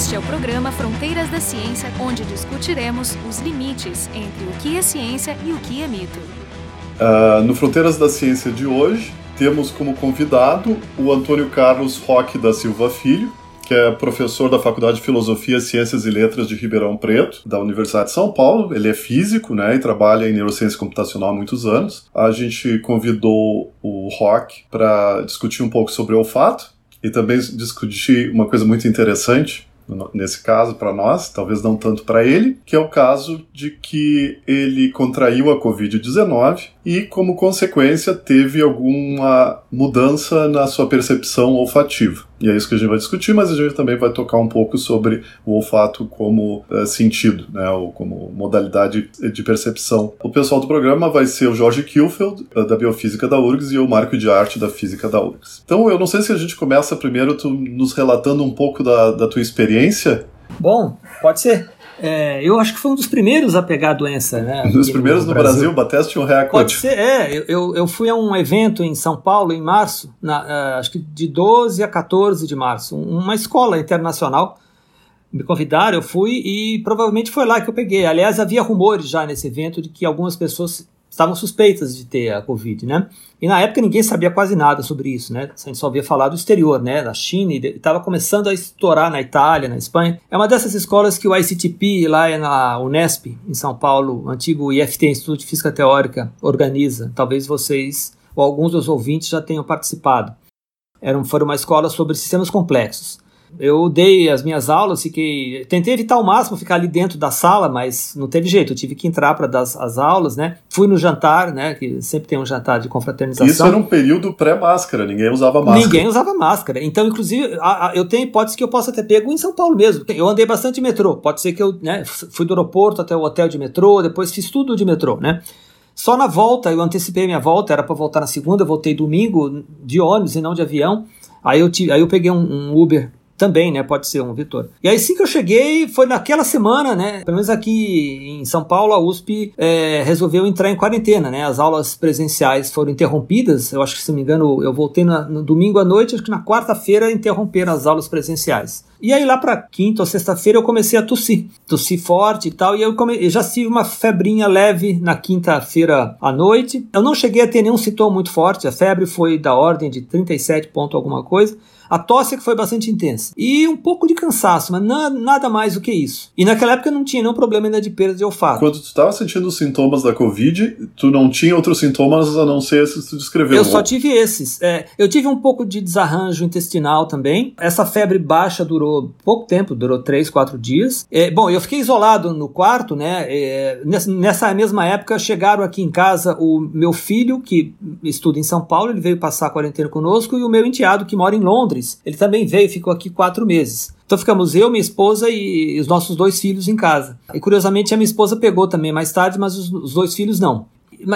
Este é o programa Fronteiras da Ciência, onde discutiremos os limites entre o que é ciência e o que é mito. Uh, no Fronteiras da Ciência de hoje, temos como convidado o Antônio Carlos Roque da Silva Filho, que é professor da Faculdade de Filosofia, Ciências e Letras de Ribeirão Preto, da Universidade de São Paulo. Ele é físico, né, e trabalha em neurociência computacional há muitos anos. A gente convidou o Rock para discutir um pouco sobre o olfato e também discutir uma coisa muito interessante nesse caso para nós, talvez não tanto para ele, que é o caso de que ele contraiu a Covid-19 e, como consequência, teve alguma mudança na sua percepção olfativa. E é isso que a gente vai discutir, mas a gente também vai tocar um pouco sobre o olfato como uh, sentido, né, ou como modalidade de percepção. O pessoal do programa vai ser o Jorge Kielfeld, uh, da Biofísica da URGS, e o Marco de Arte, da Física da URGS. Então, eu não sei se a gente começa primeiro tu nos relatando um pouco da, da tua experiência. Bom, pode ser. É, eu acho que foi um dos primeiros a pegar a doença, né? Um dos primeiros no, Brasil, Brasil bateste um recorde. Pode ser, é. Eu, eu fui a um evento em São Paulo em março, na, uh, acho que de 12 a 14 de março, uma escola internacional. Me convidaram, eu fui e provavelmente foi lá que eu peguei. Aliás, havia rumores já nesse evento de que algumas pessoas estavam suspeitas de ter a Covid, né? E na época ninguém sabia quase nada sobre isso, né? A gente só ouvia falar do exterior, né? Da China, e estava começando a estourar na Itália, na Espanha. É uma dessas escolas que o ICTP, lá na Unesp, em São Paulo, antigo IFT, Instituto de Física Teórica, organiza. Talvez vocês ou alguns dos ouvintes já tenham participado. Era, foi uma escola sobre sistemas complexos. Eu dei as minhas aulas, fiquei. Tentei evitar ao máximo ficar ali dentro da sala, mas não teve jeito. Eu tive que entrar para dar as aulas, né? Fui no jantar, né? Que sempre tem um jantar de confraternização. Isso era um período pré-máscara, ninguém usava máscara. Ninguém usava máscara. Então, inclusive, a, a, eu tenho hipótese que eu possa ter pego em São Paulo mesmo. Eu andei bastante de metrô. Pode ser que eu né, fui do aeroporto até o hotel de metrô, depois fiz tudo de metrô, né? Só na volta, eu antecipei minha volta, era para voltar na segunda, voltei domingo de ônibus e não de avião. Aí eu, tive, aí eu peguei um, um Uber também, né? Pode ser um Vitor. E aí, assim que eu cheguei, foi naquela semana, né? Pelo menos aqui em São Paulo, a USP é, resolveu entrar em quarentena, né? As aulas presenciais foram interrompidas. Eu acho que, se não me engano, eu voltei na, no domingo à noite, acho que na quarta-feira interromperam as aulas presenciais. E aí, lá para quinta ou sexta-feira, eu comecei a tossir. Tossir forte e tal. E eu, come... eu já tive uma febrinha leve na quinta-feira à noite. Eu não cheguei a ter nenhum sintoma muito forte. A febre foi da ordem de 37 ponto alguma coisa. A tosse é que foi bastante intensa. E um pouco de cansaço, mas na, nada mais do que isso. E naquela época não tinha nenhum problema ainda de perda de olfato. Quando tu estava sentindo os sintomas da Covid, tu não tinha outros sintomas a não ser esses que tu descreveu. Eu só tive esses. É, eu tive um pouco de desarranjo intestinal também. Essa febre baixa durou pouco tempo, durou três, quatro dias. É, bom, eu fiquei isolado no quarto, né? É, nessa mesma época chegaram aqui em casa o meu filho, que estuda em São Paulo, ele veio passar a quarentena conosco, e o meu enteado, que mora em Londres Ele também veio ficou aqui quatro meses. Então ficamos eu, minha esposa e os nossos dois filhos em casa. E curiosamente a minha esposa pegou também mais tarde, mas os, os dois filhos não.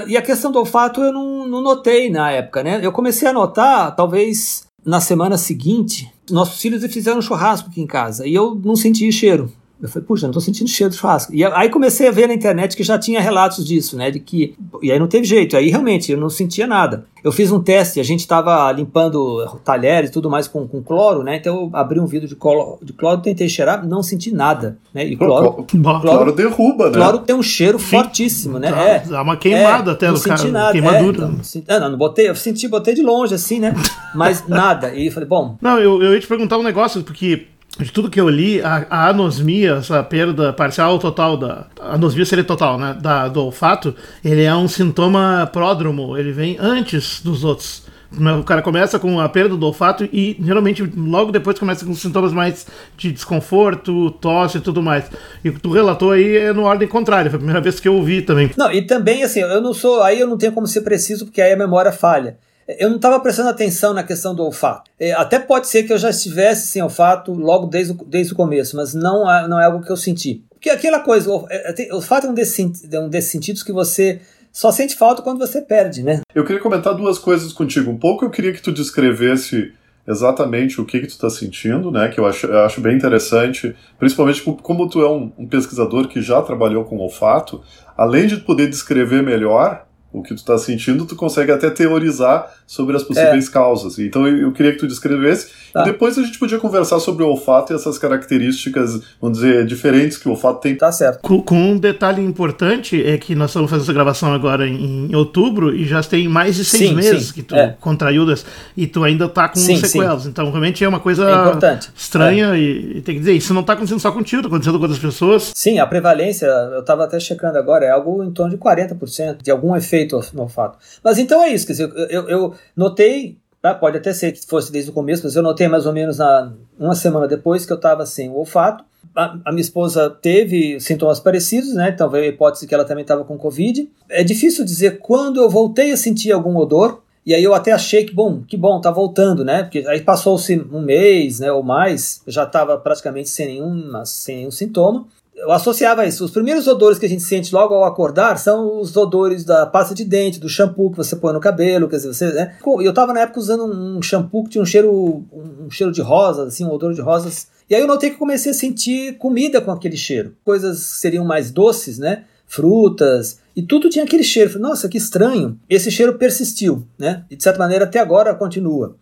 E a questão do olfato eu não, não notei na época, né? Eu comecei a notar, talvez na semana seguinte, nossos filhos fizeram um churrasco aqui em casa e eu não senti cheiro. Eu falei, puxa, não tô sentindo cheiro de churrasco. E aí comecei a ver na internet que já tinha relatos disso, né? De que. E aí não teve jeito. Aí realmente eu não sentia nada. Eu fiz um teste, a gente estava limpando talheres e tudo mais com, com cloro, né? Então eu abri um vidro de cloro, de cloro, tentei cheirar, não senti nada. Né? E cloro, cloro, cloro derruba, né? Cloro tem um cheiro Sim. fortíssimo, né? Dá, é, dá uma queimada é, até no cara. Nada, queimadura. É, não, senti, não, não, botei, eu senti, botei de longe, assim, né? Mas nada. E falei, bom. Não, eu, eu ia te perguntar um negócio, porque de tudo que eu li, a, a, anosmia, essa perda parcial ou total da. Anosmia seria total, né? Da, do olfato, ele é um sintoma pródromo, ele vem antes dos outros. O cara começa com a perda do olfato e geralmente logo depois começa com sintomas mais de desconforto, tosse e tudo mais. E o que tu relatou aí é no ordem contrária, foi a primeira vez que eu ouvi também. Não, e também assim, eu não sou. Aí eu não tenho como ser preciso, porque aí a memória falha eu não estava prestando atenção na questão do olfato. É, até pode ser que eu já estivesse sem olfato logo desde o, desde o começo, mas não, é, não é algo que eu senti. Porque aquela coisa, o é, olfato é um desses, um desses sentidos que você só sente falta quando você perde, né? Eu queria comentar duas coisas contigo. Um pouco eu queria que tu descrevesse exatamente o que, que tu está sentindo, né? Que eu acho, eu acho bem interessante, principalmente como tu é um, um pesquisador que já trabalhou com olfato, além de poder descrever melhor o que tu está sentindo, tu consegue até teorizar sobre as possíveis é. causas. Então eu, eu, queria que tu descrevesse. Tá. E depois a gente podia conversar sobre o olfato e essas características, vamos dizer, diferentes que o olfato tem. Tá certo. Com, com um detalhe importante é que nós estamos fazendo essa gravação agora em, em outubro e já tem mais de seis sim, meses sim. que tu é. contraiu das, e tu ainda tá com sim, sequelas. Então realmente é uma coisa é estranha e, e, tem que dizer, isso não está acontecendo só contigo, está acontecendo com outras pessoas. Sim, a prevalência, eu estava até checando agora, é algo em torno de 40% de algum efeito no olfato. Mas então é isso, quer dizer, eu, eu notei, tá? pode até ser que fosse desde o começo, mas eu notei mais ou menos na, uma semana depois que eu estava sem o olfato. A, a, minha esposa teve sintomas parecidos, né? Então veio a hipótese que ela também estava com Covid. É difícil dizer quando eu voltei a sentir algum odor, e aí eu até achei que, bom, que bom, tá voltando, né? Porque aí passou-se um mês, né, ou mais, já estava praticamente sem nenhum, sem nenhum sintoma eu associava isso. Os primeiros odores que a gente sente logo ao acordar são os odores da pasta de dente, do shampoo que você põe no cabelo, quer dizer, você, né? Eu estava na época usando um shampoo que tinha um cheiro, um cheiro de rosas, assim, um odor de rosas. E aí eu notei que comecei a sentir comida com aquele cheiro. Coisas seriam mais doces, né? Frutas, e tudo tinha aquele cheiro. Falei, Nossa, que estranho. Esse cheiro persistiu, né? E de certa maneira até agora continua.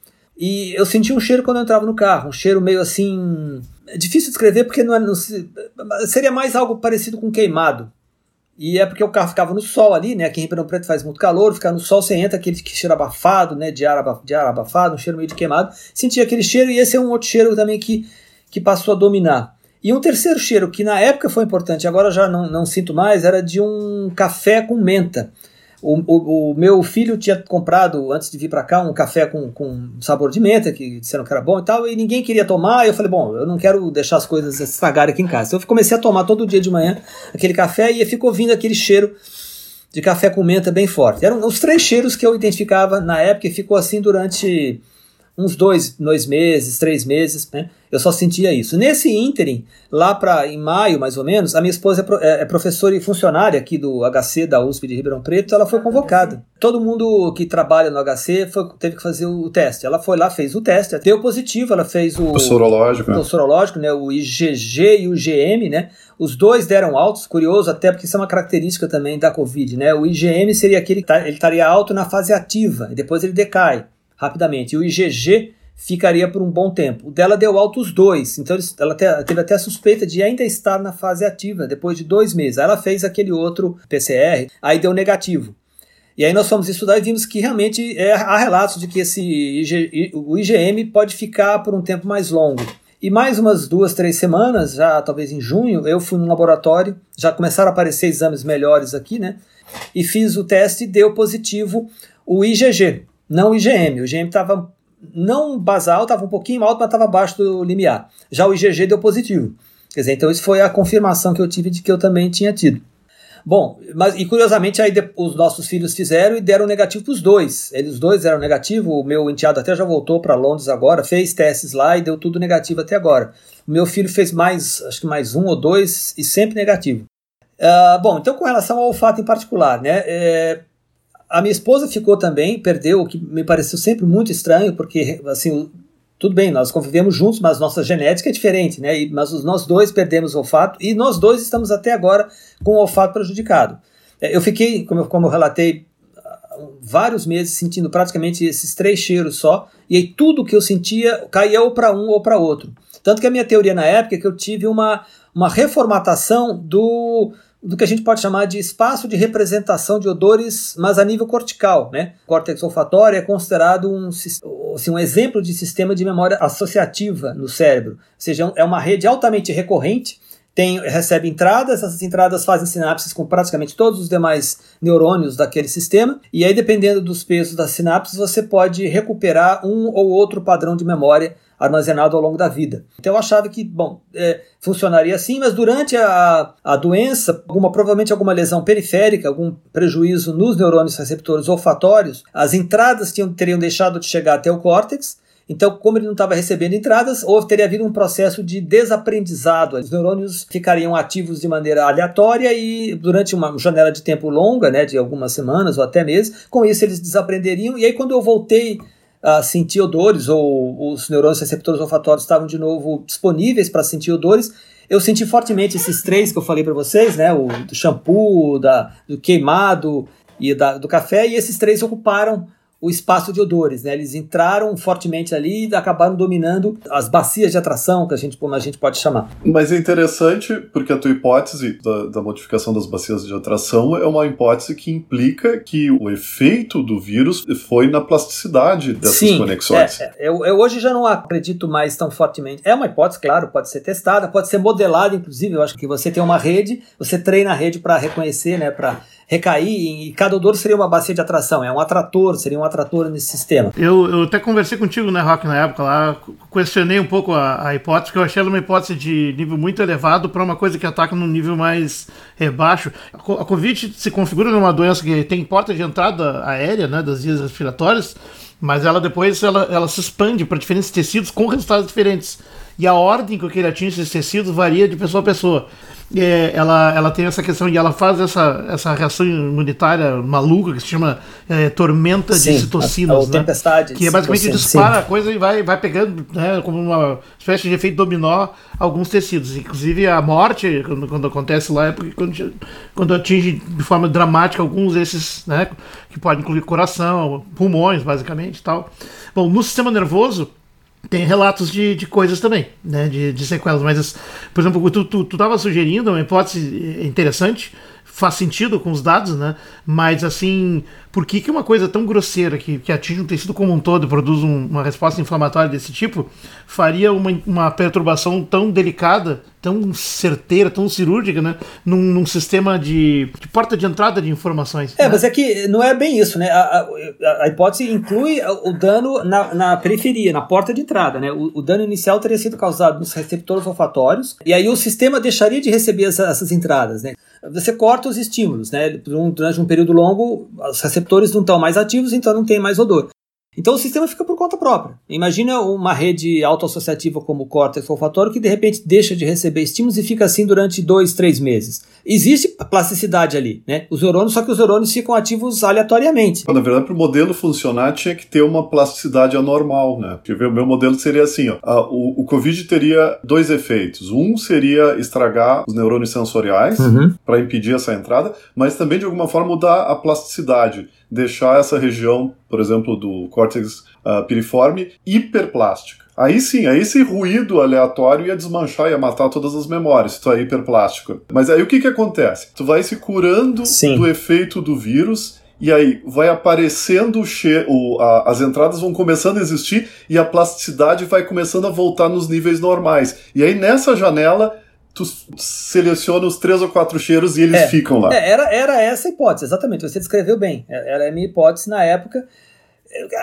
E eu senti um cheiro quando eu entrava no carro, um cheiro meio assim é difícil descrever porque não, é, não seria mais algo parecido com queimado. E é porque o carro ficava no sol ali, né? Aqui em Ribeirão Preto faz muito calor, ficar no sol, você entra aquele cheiro abafado, né? De ar, de ar abafado, um cheiro meio de queimado. Sentia aquele cheiro e esse é um outro cheiro também que, que passou a dominar. E um terceiro cheiro que na época foi importante, agora já não, não sinto mais, era de um café com menta. O, o, o, meu filho tinha comprado, antes de vir para cá, um café com, com sabor de menta, que disseram que era bom e tal, e ninguém queria tomar. E eu falei, bom, eu não quero deixar as coisas estragarem aqui em casa. Então eu comecei a tomar todo dia de manhã aquele café e ficou vindo aquele cheiro de café com menta bem forte. Eram os três cheiros que eu identificava na época e ficou assim durante uns dois, dois meses, três meses, né? Eu só sentia isso. Nesse ínterim, lá para em maio, mais ou menos, a minha esposa é, pro, é, é, professora e funcionária aqui do HC da USP de Ribeirão Preto, ela foi convocada. Todo mundo que trabalha no HC foi, teve que fazer o teste. Ela foi lá, fez o teste, deu positivo, ela fez o, o sorológico, né? o sorológico, né? O IgG e o GM, né? Os dois deram altos, curioso até porque isso é uma característica também da Covid, né? O IgM seria aquele que tá, ele estaria alto na fase ativa, e depois ele decai rapidamente. E o IgG ficaria por um bom tempo. O dela deu alto os dois, então ela teve até a suspeita de ainda estar na fase ativa depois de dois meses. Aí ela fez aquele outro PCR, aí deu negativo. E aí nós fomos estudar e vimos que realmente é, há relatos de que esse IG, o IgM pode ficar por um tempo mais longo. E mais umas duas, três semanas, já talvez em junho, eu fui no laboratório, já começaram a aparecer exames melhores aqui, né? E fiz o teste e deu positivo o IgG, não o IgM. O IgM estava não basal, estava um pouquinho alto, mas estava abaixo do limiar. Já o IgG deu positivo. Quer dizer, então isso foi a confirmação que eu tive de que eu também tinha tido. Bom, mas e curiosamente aí os nossos filhos fizeram e deram negativo para os dois. Eles dois deram negativo. O meu enteado até já voltou para Londres agora, fez testes lá e deu tudo negativo até agora. O meu filho fez mais, acho que mais um ou dois e sempre negativo. Uh, bom, então com relação ao olfato em particular, né? É, a minha esposa ficou também, perdeu, o que me pareceu sempre muito estranho, porque, assim, tudo bem, nós convivemos juntos, mas nossa genética é diferente, né? E, mas nós dois perdemos o olfato e nós dois estamos até agora com o olfato prejudicado. É, eu fiquei, como eu, como eu relatei, vários meses sentindo praticamente esses três cheiros só, e aí tudo que eu sentia caía ou para um ou para outro. Tanto que a minha teoria na época é que eu tive uma, uma reformatação do do que a gente pode chamar de espaço de representação de odores, mas a nível cortical. Né? O córtex olfatório é considerado um, assim, um exemplo de sistema de memória associativa no cérebro, ou seja, é uma rede altamente recorrente, tem, recebe entradas, essas entradas fazem sinapses com praticamente todos os demais neurônios daquele sistema, e aí, dependendo dos pesos das sinapses, você pode recuperar um ou outro padrão de memória armazenado ao longo da vida. Então eu achava que, bom, é, funcionaria assim, mas durante a, a doença, alguma, provavelmente alguma lesão periférica, algum prejuízo nos neurônios receptores olfatórios, as entradas tinham, teriam deixado de chegar até o córtex, então, como ele não estava recebendo entradas, houve, teria havido um processo de desaprendizado. Os neurônios ficariam ativos de maneira aleatória e durante uma janela de tempo longa, né, de algumas semanas ou até meses, com isso eles desaprenderiam. E aí, quando eu voltei a sentir odores, ou os neurônios receptores olfatórios estavam de novo disponíveis para sentir odores, eu senti fortemente esses três que eu falei para vocês, né? O do shampoo, da, do queimado e da, do café, e esses três ocuparam o espaço de odores, né? Eles entraram fortemente ali e acabaram dominando as bacias de atração, que a gente, como a gente pode chamar. Mas é interessante porque a tua hipótese da, da modificação das bacias de atração é uma hipótese que implica que o efeito do vírus foi na plasticidade dessas Sim, conexões. É, é, eu, eu, hoje já não acredito mais tão fortemente. É uma hipótese, claro, pode ser testada, pode ser modelada, inclusive. Eu acho que você tem uma rede, você treina a rede para reconhecer, né? Para recair e cada odor seria uma bacia de atração, é um atrator, seria um atrator nesse sistema. Eu, eu até conversei contigo, né, Rock, na época lá, questionei um pouco a, a hipótese, porque eu achei ela uma hipótese de nível muito elevado para uma coisa que ataca num nível mais é, baixo. A, a Covid se configura numa doença que tem porta de entrada aérea, né, das vias respiratórias, mas ela depois ela, ela se expande para diferentes tecidos com resultados diferentes. E a ordem com que ele atinge esses tecidos varia de pessoa a pessoa é, ela, ela tem essa questão e ela faz essa, essa reação imunitária maluca que se chama é, tormenta sim, de citocinas. A, a né? tempestade. Que é basicamente dispara sim. a coisa e vai, vai pegando, né, como uma espécie de efeito dominó, alguns tecidos. Inclusive a morte, quando, quando acontece lá, é porque quando, quando atinge de forma dramática alguns desses, né, que pode incluir coração, pulmões, basicamente e tal. Bom, no sistema nervoso tem relatos de, de coisas também, né? De, de sequelas. Mas, por exemplo, tu, tu, tu tava sugerindo uma hipótese interessante, faz sentido com os dados, né? Mas assim, por que, que uma coisa tão grosseira que, que atinge um tecido como um todo e produz um, uma resposta inflamatória desse tipo faria uma, uma perturbação tão delicada, tão certeira, tão cirúrgica, né? Num, num sistema de, de, porta de entrada de informações. É, né? mas é que não é bem isso, né? A, a, a hipótese inclui o dano na, na, periferia, na porta de entrada, né? O, o, dano inicial teria sido causado nos receptores olfatórios e aí o sistema deixaria de receber essa, essas entradas, né? Você corta os estímulos, né? Durante um período longo, os receptores receptores não estão mais ativos, então não tem mais odor. Então o sistema fica por conta própria. Imagina uma rede autoassociativa como o córtex olfatório que de repente deixa de receber estímulos e fica assim durante dois, três meses. Existe plasticidade ali, né? Os neurônios, só que os neurônios ficam ativos aleatoriamente. Na verdade, para o modelo funcionar, tinha que ter uma plasticidade anormal, né? Porque o meu modelo seria assim, ó. o, o Covid teria dois efeitos. Um seria estragar os neurônios sensoriais uhum. para impedir essa entrada, mas também de alguma forma mudar a plasticidade deixar essa região, por exemplo, do córtex uh, piriforme hiperplástica. Aí sim, aí esse ruído aleatório ia desmanchar, ia matar todas as memórias, tu é hiperplástico. Mas aí o que que acontece? Tu vai se curando sim. do efeito do vírus e aí vai aparecendo o, che o a, as entradas vão começando a existir e a plasticidade vai começando a voltar nos níveis normais. E aí nessa janela tu seleciona os três ou quatro cheiros e eles é, ficam lá. É, era, era essa a hipótese, exatamente. Você descreveu bem. É, era a minha hipótese na época.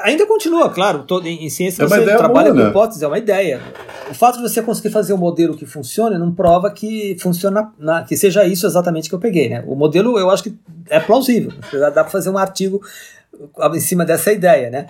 Ainda continua, claro. Todo, em, em ciência é você trabalha boa, com né? hipótese, é uma ideia. O fato de você conseguir fazer um modelo que funcione não prova que funciona, na, que seja isso exatamente que eu peguei. Né? O modelo eu acho que é plausível. Dá para fazer um artigo em cima dessa ideia, né?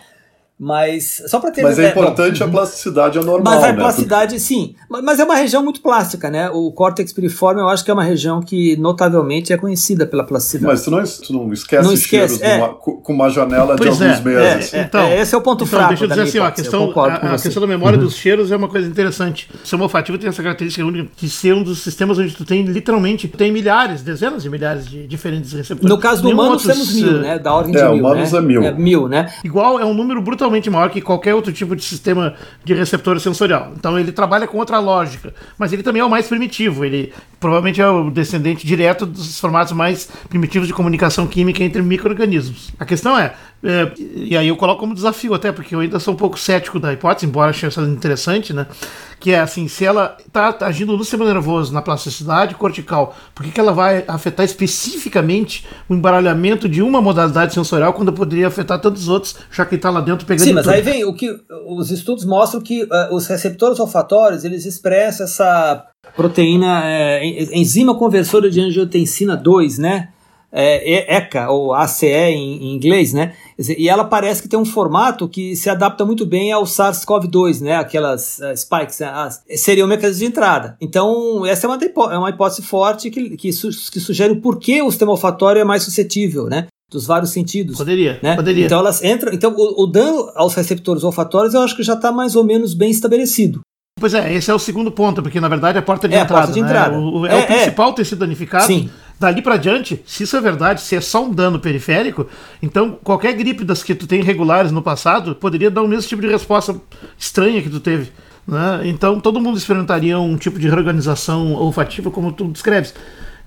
Mas só para ter Mas é importante a plasticidade anormal. Mas a né? plasticidade, sim. Mas é uma região muito plástica, né? O córtex piriforme eu acho que é uma região que notavelmente é conhecida pela plasticidade. Mas tu não, tu não esquece, não esquece é. numa, com uma janela pois de alguns é, meses. É, então, é, esse é o ponto então, fraco. Deixa eu dizer assim, ó, a questão, a, a questão da memória uhum. dos cheiros é uma coisa interessante. O sistema olfativo tem essa característica única de ser um dos sistemas onde tu tem literalmente tem milhares, dezenas de milhares de diferentes receptores. No caso do humano, outros, temos mil, né? Da ordem de é, mil. Humanos né? é mil. É mil, né? Igual é um número brutalmente brutalmente maior que qualquer outro tipo de sistema de receptor sensorial. Então ele trabalha com outra lógica, mas ele também é o mais primitivo. Ele provavelmente é o descendente direto dos formatos mais primitivos de comunicação química entre micro-organismos. A questão é, é, e aí eu coloco como desafio até, porque eu ainda sou um pouco cético da hipótese, embora ache essa interessante, né? Que é assim, se ela está agindo no sistema nervoso, na plasticidade cortical, por que, que ela vai afetar especificamente o embaralhamento de uma modalidade sensorial quando poderia afetar tantos outros, já que está lá dentro pegando Sim, mas tudo. aí vem o que os estudos mostram que uh, os receptores olfatórios, eles expressam essa proteína, é, enzima conversora de angiotensina 2, né? É, ECA, ou ACE em, em, inglês, né? E ela parece que tem um formato que se adapta muito bem ao SARS-CoV-2, né? Aquelas uh, spikes, né? As, seria o mecanismo de entrada. Então, essa é uma, é uma hipótese forte que, que, su que sugere o porquê o sistema olfatório é mais suscetível, né? Dos vários sentidos. Poderia, né? poderia. Então elas entram. Então, o, o dano aos receptores olfatórios eu acho que já está mais ou menos bem estabelecido. Pois é, esse é o segundo ponto, porque na verdade é a porta de é entrada. A porta de entrada. Né? O, é, é, o é. principal ter sido danificado. Sim Dali para diante, se isso é verdade, se é só um dano periférico, então qualquer gripe das que tu tem regulares no passado poderia dar o mesmo tipo de resposta estranha que tu teve. Né? Então todo mundo experimentaria um tipo de reorganização olfativa como tu descreves.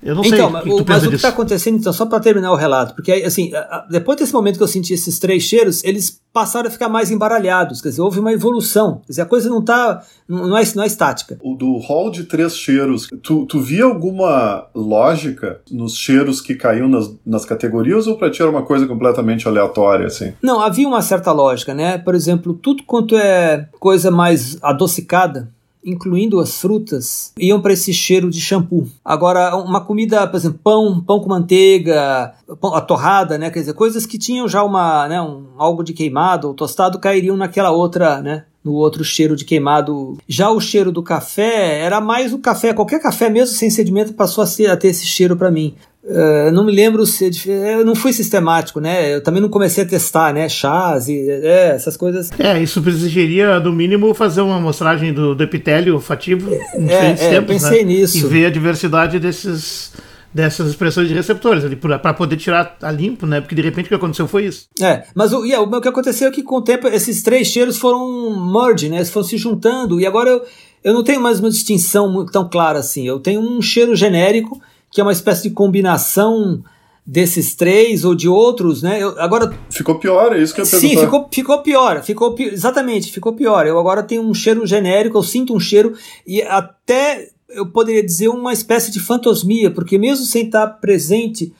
Eu não então, sei mas, o que tu mas o que está acontecendo, então, só para terminar o relato, porque assim, depois desse momento que eu senti esses três cheiros, eles passaram a ficar mais embaralhados, quer dizer, houve uma evolução, quer dizer, a coisa não está, não é, não é estática. O do hall de três cheiros, tu, tu via alguma lógica nos cheiros que caíam nas, nas categorias ou pra ti era uma coisa completamente aleatória, assim? Não, havia uma certa lógica, né? Por exemplo, tudo quanto é coisa mais adocicada, incluindo as frutas, iam para esse cheiro de shampoo. Agora, uma comida, por exemplo, pão, pão com manteiga, pão- a torrada, né? Quer dizer, coisas que tinham já uma, né, um, algo de queimado ou tostado cairiam naquela outra, né? No outro cheiro de queimado. Já o cheiro do café era mais o café, qualquer café, mesmo sem sedimento, passou a, ser, a ter esse cheiro para mim. Eh, não me lembro se. Eu não fui sistemático, né? Eu também não comecei a testar, né? Chás e é, essas coisas. É, isso exigiria, no mínimo, fazer uma amostragem do, do epitélio olfativo em diferentes é, eu tempos, pensei né? nisso. E ver a diversidade desses, dessas expressões de receptores ali, para poder tirar a limpo, né? Porque de repente o que aconteceu foi isso. É, mas o, é, o que aconteceu é que com o tempo esses três cheiros foram merge, né? Eles foram se juntando e agora eu, eu não tenho mais uma distinção tão clara assim. Eu tenho um cheiro genérico que é uma espécie de combinação desses três ou de outros, né? Eu, agora Ficou pior, é isso que eu ia Sim, perguntar. ficou, ficou pior, ficou pi- exatamente, ficou pior. Eu agora tenho um cheiro genérico, eu sinto um cheiro e até eu poderia dizer uma espécie de fantosmia, porque mesmo sem estar presente,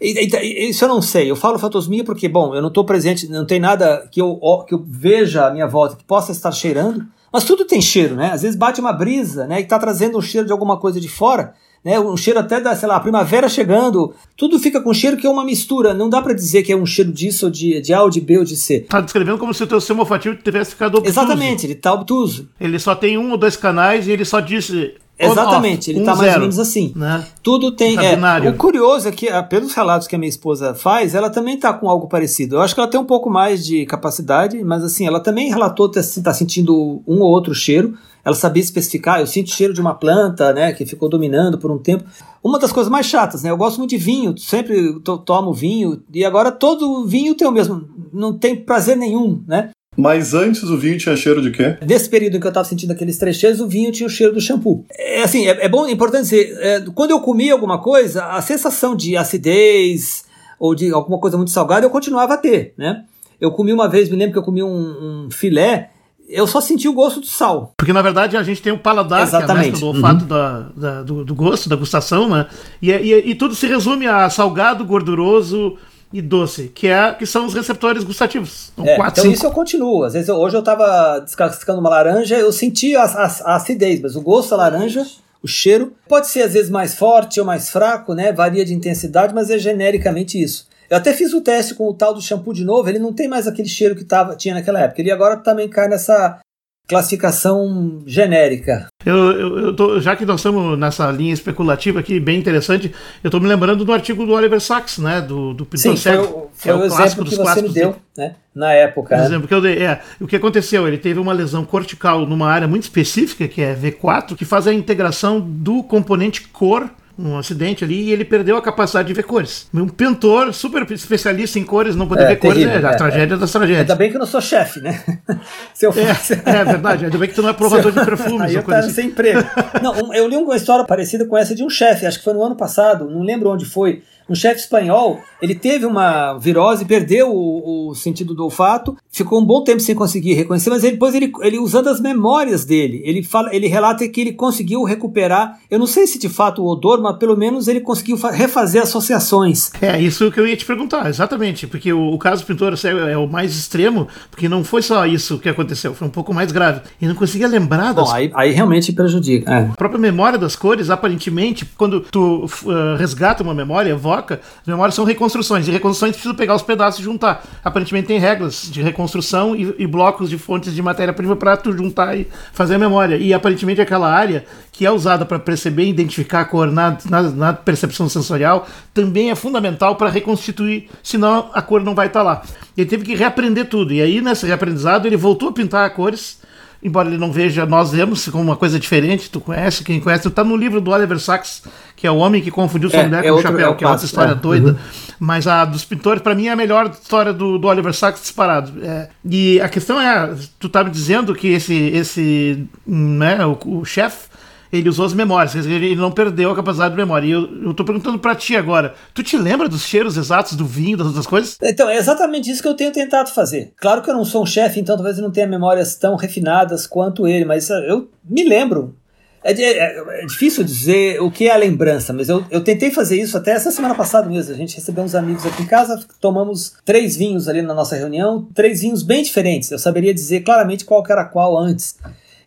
e- e- e- isso eu não sei. Eu falo fantosmia porque, bom, eu não estou presente, não tem nada que eu, que eu veja à minha volta que possa estar cheirando, mas tudo tem cheiro, né? Às vezes bate uma brisa, né, que está trazendo um cheiro de alguma coisa de fora. Né, um cheiro até da, sei lá, primavera chegando, tudo fica com cheiro que é uma mistura. Não dá para dizer que é um cheiro disso, ou de, de A, ou de B, ou de C. Tá descrevendo como se o teu sistema olfativo tivesse ficado obtuso. Exatamente, ele tá obtuso. Ele só tem um ou dois canais e ele só disse. Exatamente, ele um, tá mais ou zero, menos assim. Né? Tudo tem. É, o curioso é que, ah, pelos relatos que a minha esposa faz, ela também tá com algo parecido. Eu acho que ela tem um pouco mais de capacidade, mas assim, ela também relatou ter tá sentindo um ou outro cheiro. Ela sabia especificar, eu sinto cheiro de uma planta, né, que ficou dominando por um tempo. Uma das coisas mais chatas, né? Eu gosto muito de vinho, sempre to- tomo vinho, e agora todo vinho tem o mesmo, não tem prazer nenhum, né? Mas antes o vinho tinha cheiro de quê? Nesse período em que eu estava sentindo aqueles três cheiros, o vinho tinha o cheiro do shampoo. É assim, é, é bom, é importante dizer, é, quando eu comia alguma coisa, a sensação de acidez ou de alguma coisa muito salgada eu continuava a ter, né? Eu comi uma vez, me lembro que eu comi um, um filé, eu só senti o gosto do sal. Porque na verdade a gente tem o paladar, que é Exatamente. mescla do olfato da, da- do, do gosto, da gustação, né? E, e- e tudo se resume a salgado, gorduroso e doce, que, é, que são os receptores gustativos. São É, quatro, então cinco. isso eu continuo. Às vezes eu- hoje eu estava descascando uma laranja, eu senti a, a- a acidez, mas o gosto da laranja, o cheiro, pode ser às vezes mais forte ou mais fraco, né? Varia de intensidade, mas é genericamente isso. Eu até fiz o teste com o tal do shampoo de novo, ele não tem mais aquele cheiro que tava, tinha naquela época. Ele agora também cai nessa classificação genérica. Eu, eu, eu tô- já que nós estamos nessa linha especulativa aqui, bem interessante, eu estou me lembrando do artigo do Oliver Sacks, né? Do, do pintor Sim, foi, cego, o, que foi é o clássico exemplo dos que você me clássicos deu, né? Na época. Por né? exemplo, que eu dei, é, o que aconteceu? Ele teve uma lesão cortical numa área muito específica, que é V4, que faz a integração do componente cor num acidente ali e ele perdeu a capacidade de ver cores. Um pintor super especialista em cores não poder É, ver cores terrível, é a é, tragédia das Ainda tragédias. bem que eu não sou chefe, né? Se eu fosse. É, é verdade, ainda bem que tu não é provador de perfumes Aí eu tava assim. sem emprego. Não, um- eu li uma história parecida com essa de um chefe, acho que foi no ano passado, não lembro onde foi. Um chefe espanhol, ele teve uma virose, perdeu o, o sentido do olfato, ficou um bom tempo sem conseguir reconhecer, mas ele, depois ele, ele usando as memórias dele, ele fala, ele relata que ele conseguiu recuperar, eu não sei se de fato o odor, mas pelo menos ele conseguiu fa- refazer associações. É, isso que eu ia te perguntar, exatamente, porque o, o caso do pintor cego é o mais extremo, porque não foi só isso que aconteceu, foi um pouco mais grave. E não conseguia lembrar das Bom, aí, aí realmente prejudica. É. A própria memória das cores, aparentemente, quando tu uh, resgata uma memória, evoca, as memórias são reconstruções. E reconstruções precisa pegar os pedaços e juntar. Aparentemente tem regras de reconstrução e, e blocos de fontes de matéria-prima para tu juntar e fazer a memória. E aparentemente aquela área que é usada para perceber e identificar a cor na, na, na percepção sensorial também é fundamental para reconstituir, senão a cor não vai estar lá. Ele teve que reaprender tudo. E aí, nesse reaprendizado, ele voltou a pintar cores embora ele não veja, nós vemos como uma coisa diferente, tu conhece, quem conhece, tá no livro do Oliver Sacks, que é o homem que confundiu sua É, mulher é com o outro- chapéu, é o que é outra história é. doida. Uhum. Mas a dos pintores, pra mim, é a melhor história do, do Oliver Sacks disparado. É, e a questão é, tu tá me dizendo que esse, esse né, o, o chefe, ele usou as memórias, ele não perdeu a capacidade de memória. E eu, eu tô perguntando pra ti agora, tu te lembra dos cheiros exatos do vinho, das outras coisas? Então, é exatamente isso que eu tenho tentado fazer. Claro que eu não sou um chefe, então talvez eu não tenha memórias tão refinadas quanto ele, mas eh, eu me lembro. É, de- é- é difícil dizer o que é a lembrança, mas eu, eu tentei fazer isso até essa semana passada mesmo. A gente recebeu uns amigos aqui em casa, tomamos três vinhos ali na nossa reunião, três vinhos bem diferentes. Eu saberia dizer claramente qual era qual antes.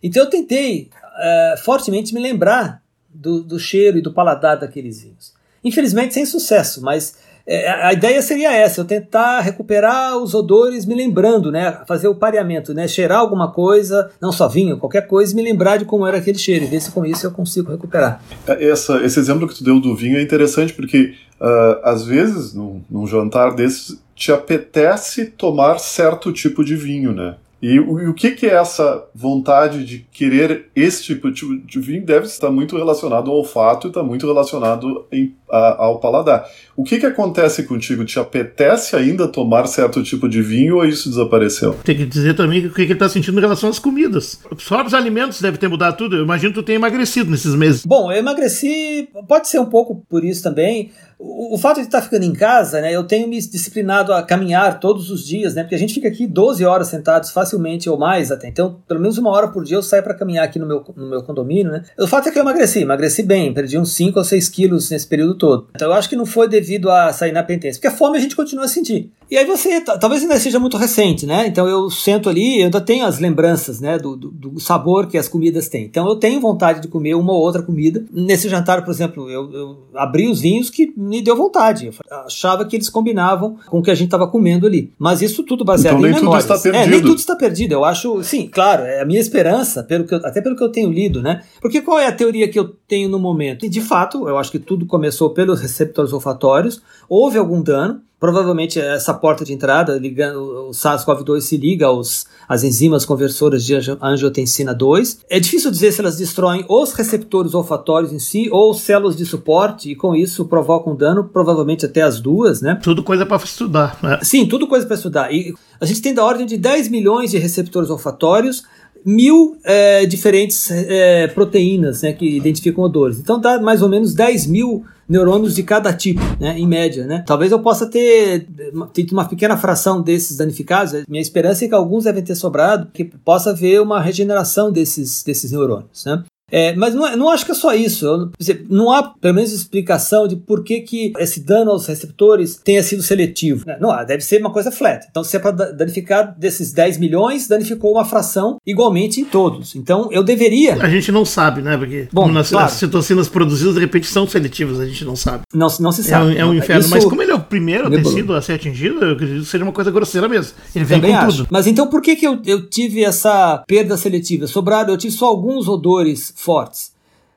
Então eu tentei eh, fortemente me lembrar do, do cheiro e do paladar daqueles vinhos. Infelizmente sem sucesso, mas é, a ideia seria essa, eu tentar recuperar os odores me lembrando, né, fazer o pareamento, né, cheirar alguma coisa, não só vinho, qualquer coisa, me lembrar de como era aquele cheiro, e ver se com isso eu consigo recuperar. Essa, esse exemplo que tu deu do vinho é interessante porque, ah, às vezes, num, num jantar desses, te apetece tomar certo tipo de vinho, né? E o, e o que, que é essa vontade de querer esse tipo de, de vinho deve estar muito relacionado ao olfato e está muito relacionado em- a- ao paladar. O que, que acontece contigo? Te apetece ainda tomar certo tipo de vinho ou isso desapareceu? Tem que dizer também o que que ele tá sentindo em relação às comidas. Só os alimentos deve ter mudado tudo. Eu imagino que tu tenha emagrecido nesses meses. Bom, eu emagreci, pode ser um pouco por isso também. O, o fato de estar ficando em casa, né, eu tenho me disciplinado a caminhar todos os dias, né, porque a gente fica aqui 12 horas sentados facilmente ou mais até. Então, pelo menos uma hora por dia eu saio para caminhar aqui no meu, no meu condomínio, né. O fato é que eu emagreci, emagreci bem, perdi uns 5 ou 6 quilos nesse período todo. Então, eu acho que não foi devido a sair na penitência, porque a fome a gente continua a sentir. E aí você, ta- talvez ainda seja muito recente, né, então eu sento ali, eu ainda tenho as lembranças, né, do, do, do sabor que as comidas têm. Então, eu tenho vontade de comer uma ou outra comida. Nesse jantar, por exemplo, eu, eu abri os vinhos que me deu vontade. Eu achava que eles combinavam com o que a gente estava comendo ali. Mas isso tudo baseado Então em nem tudo memórias. está É, nem perdido. tudo está perdido. Eu acho, sim, claro, é a minha esperança, pelo que eu- até pelo que eu tenho lido, né? Porque qual é a teoria que eu tenho no momento? E, de fato, eu acho que tudo começou pelos receptores olfatórios, houve algum dano. Provavelmente essa porta de entrada, ligando o SARS-CoV-2 se liga aos, às enzimas conversoras de angio- angiotensina 2. É difícil dizer se elas destroem os receptores olfatórios em si ou células de suporte e com isso provocam dano, provavelmente até as duas, né? Tudo coisa pra estudar. né? Sim, tudo coisa para estudar. E a gente tem da ordem de 10 milhões de receptores olfatórios, mil é, diferentes é, proteínas né, que identificam odores. Então dá mais ou menos 10 mil neurônios de cada tipo, né, em média. Né? Talvez eu possa ter ter uma pequena fração desses danificados. Minha esperança é que alguns devem ter sobrado, que possa haver uma regeneração desses, desses neurônios. Né? É, mas não, é- não acho que é só isso. Eu- não há, pelo menos, explicação de por que, que esse dano aos receptores tenha sido seletivo. Não, há, deve ser uma coisa flat. Então, se é para danificar desses 10 milhões, danificou uma fração igualmente em todos. Então, eu deveria. A gente não sabe, né? Porque Bom, nas, claro. as citocinas produzidas, de repente, são seletivas, a gente não sabe. Não, não se É sabe. um, é um inferno. isso- Mas como ele é o primeiro Nebuloso. tecido a ser atingido, eu acredito que seja uma coisa grosseira mesmo. Ele vem Também com acho. tudo. Mas então por que, que eu, eu tive essa perda seletiva? Sobraram, eu tive só alguns odores fortes.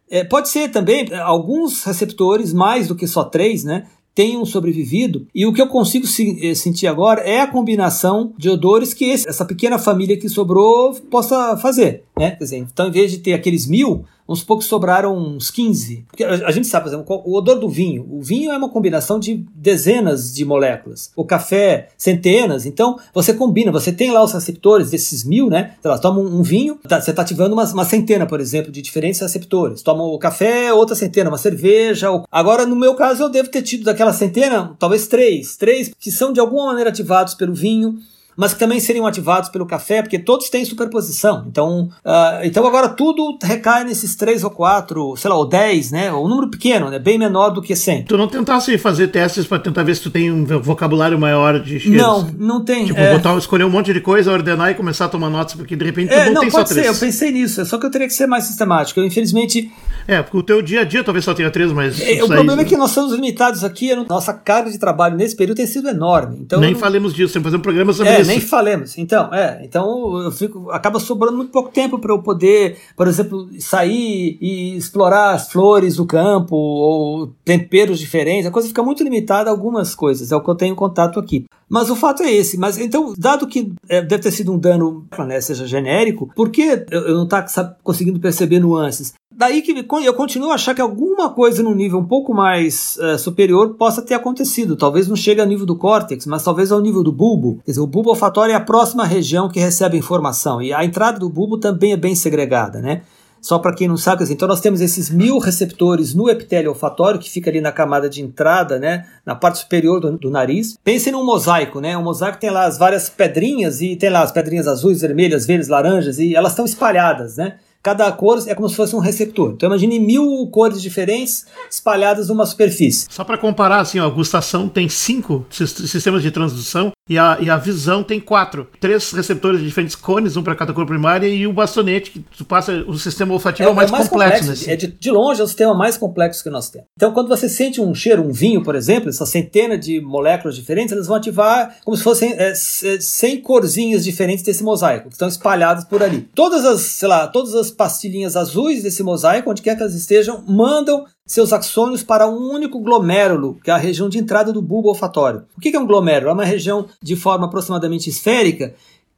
É, pode ser também, é, alguns receptores, mais do que só três, né? Tenham sobrevivido, e o que eu consigo se- eh, sentir agora é a combinação de odores que esse- essa pequena família que sobrou possa fazer. Né? Quer dizer, então, em vez de ter aqueles mil, uns poucos sobraram uns 15. Porque a, gente sabe, por exemplo, o odor do vinho. O vinho é uma combinação de dezenas de moléculas. O café, centenas. Então, você combina, você tem lá os receptores desses mil, né? Sei lá, toma um, um vinho, tá- você está ativando uma, uma centena, por exemplo, de diferentes receptores. Toma o café, outra centena, uma cerveja. ou- Agora, no meu caso, eu devo ter tido daquela centena, talvez três. Três que são de alguma maneira ativados pelo vinho mas que também seriam ativados pelo café, porque todos têm superposição. Então, ah, então agora tudo recai nesses três ou quatro, sei lá, ou dez, né? Um número pequeno, né? Bem menor do que 100. Tu não tentasse fazer testes pra tentar ver se tu tem um vocabulário maior de cheiros? Não, não tem. Tipo, é, botar, escolher um monte de coisa, ordenar e começar a tomar notas, porque de repente tu é, não, não, tem só pode ser, três. eu pensei nisso, é só que eu teria que ser mais sistemático. Eu, infelizmente, É, porque o teu dia a dia talvez só tenha três, mas. é, o problema é que nós somos limitados aqui, a nossa carga de trabalho nesse período tem sido enorme. Então, Nem não- falemos disso, temos que fazer um programa sobre É, nem falemos. Então, é, então eu fico, acaba sobrando muito pouco tempo para eu poder, por exemplo, sair e explorar as flores do campo ou temperos diferentes. A coisa fica muito limitada a algumas coisas, é o que eu tenho contato aqui. Mas o fato é esse. Mas então, dado que é, deve ter sido um dano, né, seja genérico, por que eu, eu não tá, conseguindo perceber nuances? Daí que eu continuo a achar que alguma coisa no nível um pouco mais uh, superior possa ter acontecido. Talvez não chegue ao nível do córtex, mas talvez ao nível do bulbo. Quer dizer, o bulbo olfatório é a próxima região que recebe informação. E a entrada do bulbo também é bem segregada, né? Só para quem não sabe, assim, então nós temos esses mil receptores no epitélio olfatório, que fica ali na camada de entrada, né, na parte superior do, do nariz. Pensem num mosaico, né? Um mosaico tem lá as várias pedrinhas e tem lá as pedrinhas azuis, vermelhas, verdes, laranjas e elas estão espalhadas, né? Cada cor é como se fosse um receptor. Então imagine mil cores diferentes espalhadas numa superfície. Só para comparar, assim, ó, a gustação tem cinco sistemas de transdução e a, e a visão tem quatro. Três receptores de diferentes cones, um para cada cor primária, e o bastonete, que tu passa o sistema olfativo é, é mais, mais, complexo. complexo é de, de, longe é o sistema mais complexo que nós temos. Então, quando você sente um cheiro, um vinho, por exemplo, essa centena de moléculas diferentes, elas vão ativar como se fossem é, 100 corzinhas diferentes desse mosaico, que estão espalhadas por ali. Todas as, sei lá, todas as pastilhinhas azuis desse mosaico, onde quer que elas estejam, mandam seus axônios para um único glomérulo, que é a região de entrada do bulbo olfatório. O que é um glomérulo? É uma região de forma aproximadamente esférica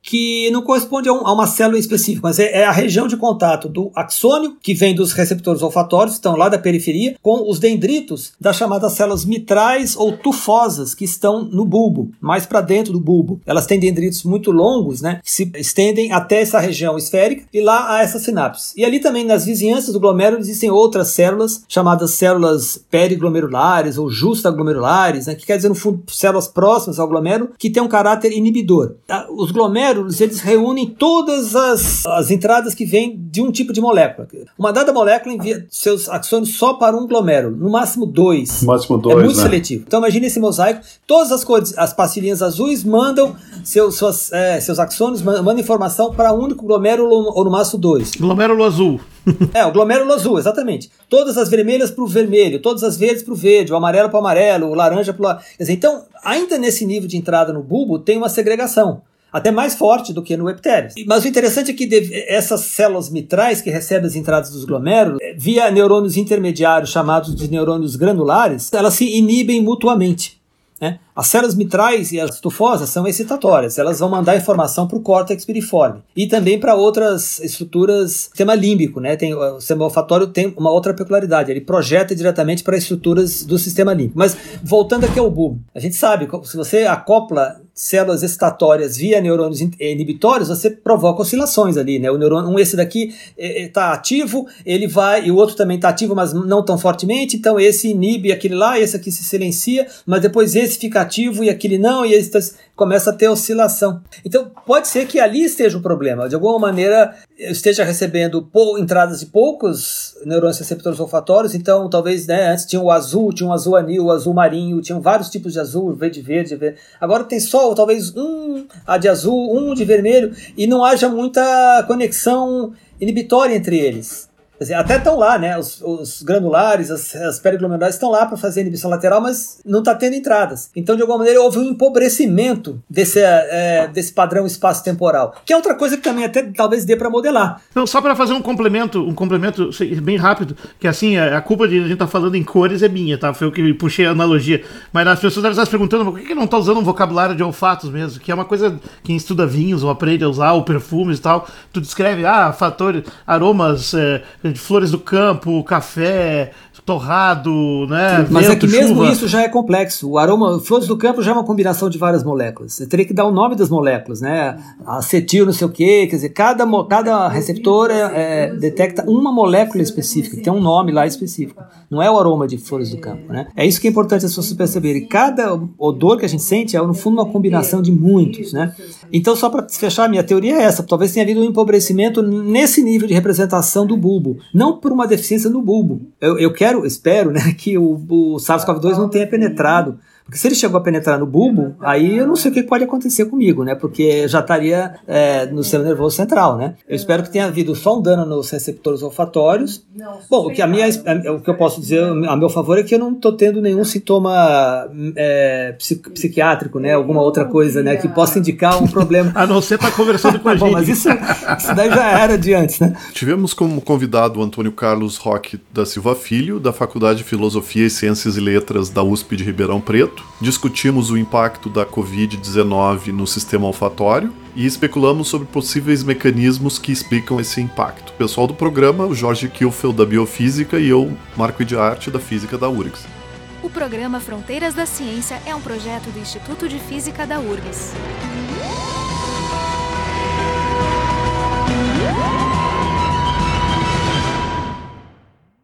que não corresponde a, um, a, uma célula específica, mas é, é, a região de contato do axônio, que vem dos receptores olfatórios, estão lá da periferia, com os dendritos das chamadas células mitrais ou tufosas, que estão no bulbo, mais para dentro do bulbo. Elas têm dendritos muito longos, né, que se estendem até essa região esférica e lá há essas sinapses. E ali também, nas vizinhanças do glomérulo, existem outras células, chamadas células periglomerulares ou justaglomerulares, né, que quer dizer, no fundo, células próximas ao glomérulo, que têm um caráter inibidor. Os glomérulos eles reúnem todas as, as entradas que vêm de um tipo de molécula. Uma dada molécula envia seus axônios só para um glomérulo, no máximo dois. No máximo dois. É muito né? seletivo. Então imagine esse mosaico, todas as cores, as pastilhinhas azuis mandam seus, suas, é, seus axônios, mandam informação para um único glomérulo ou no máximo dois. Glomérulo azul. é, o glomérulo azul, exatamente. Todas as vermelhas para o vermelho, todas as verdes para o verde, o amarelo para o amarelo, o laranja para o. Então, ainda nesse nível de entrada no bulbo, tem uma segregação até mais forte do que no epitélio. Mas o interessante é que essas células mitrais que recebem as entradas dos glomérulos, eh, via neurônios intermediários chamados de neurônios granulares, elas se inibem mutuamente. Né? As células mitrais e as tufosas são excitatórias, elas vão mandar informação para o córtex piriforme e também para outras estruturas do sistema límbico. Né? Tem, o sistema olfatório tem uma outra peculiaridade, ele projeta diretamente para estruturas do sistema límbico. Mas voltando aqui ao bulbo, a gente sabe, se você acopla células excitatórias via neurônios inibitórios, você provoca oscilações ali, né? O neurônio, um esse daqui está é, é, ativo, ele vai, e o outro também está ativo, mas não tão fortemente, então esse inibe aquele lá, esse aqui se silencia, mas depois esse fica ativo e aquele não, e esse tá, começa a ter oscilação. Então pode ser que ali esteja o problema, de alguma maneira eu esteja recebendo entradas de poucos neurônios receptores olfatórios, então talvez né, antes tinha o azul, tinha o azul anil, o azul marinho, tinham vários tipos de azul, verde, verde, verde. agora tem só talvez um de azul, um de vermelho, e não haja muita conexão inibitória entre eles. Até estão lá, né? Os, os granulares, as, as periglomerulares estão lá para fazer inibição lateral, mas não está tendo entradas. Então, de alguma maneira, houve um empobrecimento desse, é, desse padrão espaço-temporal, que é outra coisa que também até talvez dê para modelar. Então, só para fazer um complemento, um complemento bem rápido, que assim, a culpa de a gente estar tá falando em cores é minha, tá? Foi o que puxei a analogia. Mas as pessoas estar se perguntando por que, que não está usando um vocabulário de olfatos mesmo, que é uma coisa que quem estuda vinhos ou aprende a usar, ou perfumes e tal, tu descreve, ah, fatores, aromas. É, de flores do campo, café, torrado, né? Mas é vento, é que mesmo chuva. isso já é complexo. O aroma, flores do campo já é uma combinação de várias moléculas. Você teria que dar o nome das moléculas, né? Acetil, não sei o quê. Quer dizer, cada, cada receptor é, detecta uma molécula específica, que tem um nome lá específico. Não é o aroma de flores do campo, né? É isso que é importante as pessoas perceberem. Cada odor que a gente sente é, no fundo, uma combinação de muitos, né? Então, só para fechar, a minha teoria é essa. Talvez tenha havido um empobrecimento nesse nível de representação do bulbo. Não por uma deficiência no bulbo. Eu, eu quero espero, espero né, que o, o SARS-CoV-2 não tenha penetrado Porque se ele chegou a penetrar no bulbo, aí eu não sei o que pode acontecer comigo, né? Porque já estaria é, no sistema nervoso central, né? Eu espero que tenha havido só um dano nos receptores olfatórios. Bom, o que, a minha, o que eu posso dizer a meu favor é que eu não estou tendo nenhum sintoma é, psiquiátrico, né? Alguma outra coisa, né? Que possa indicar um problema. a não ser estar tá conversando com a gente. Bom, mas isso, isso daí já era de antes, né? Tivemos como convidado o Antônio Carlos Roque da Silva Filho, da Faculdade de Filosofia e Ciências e Letras da USP de Ribeirão Preto. Discutimos o impacto da Covid-19 no sistema olfatório e especulamos sobre possíveis mecanismos que explicam esse impacto. O pessoal do programa, o Jorge Kilfeld da Biofísica e eu, Marco de Arte da Física da URGS. O programa Fronteiras da Ciência é um projeto do Instituto de Física da URGS.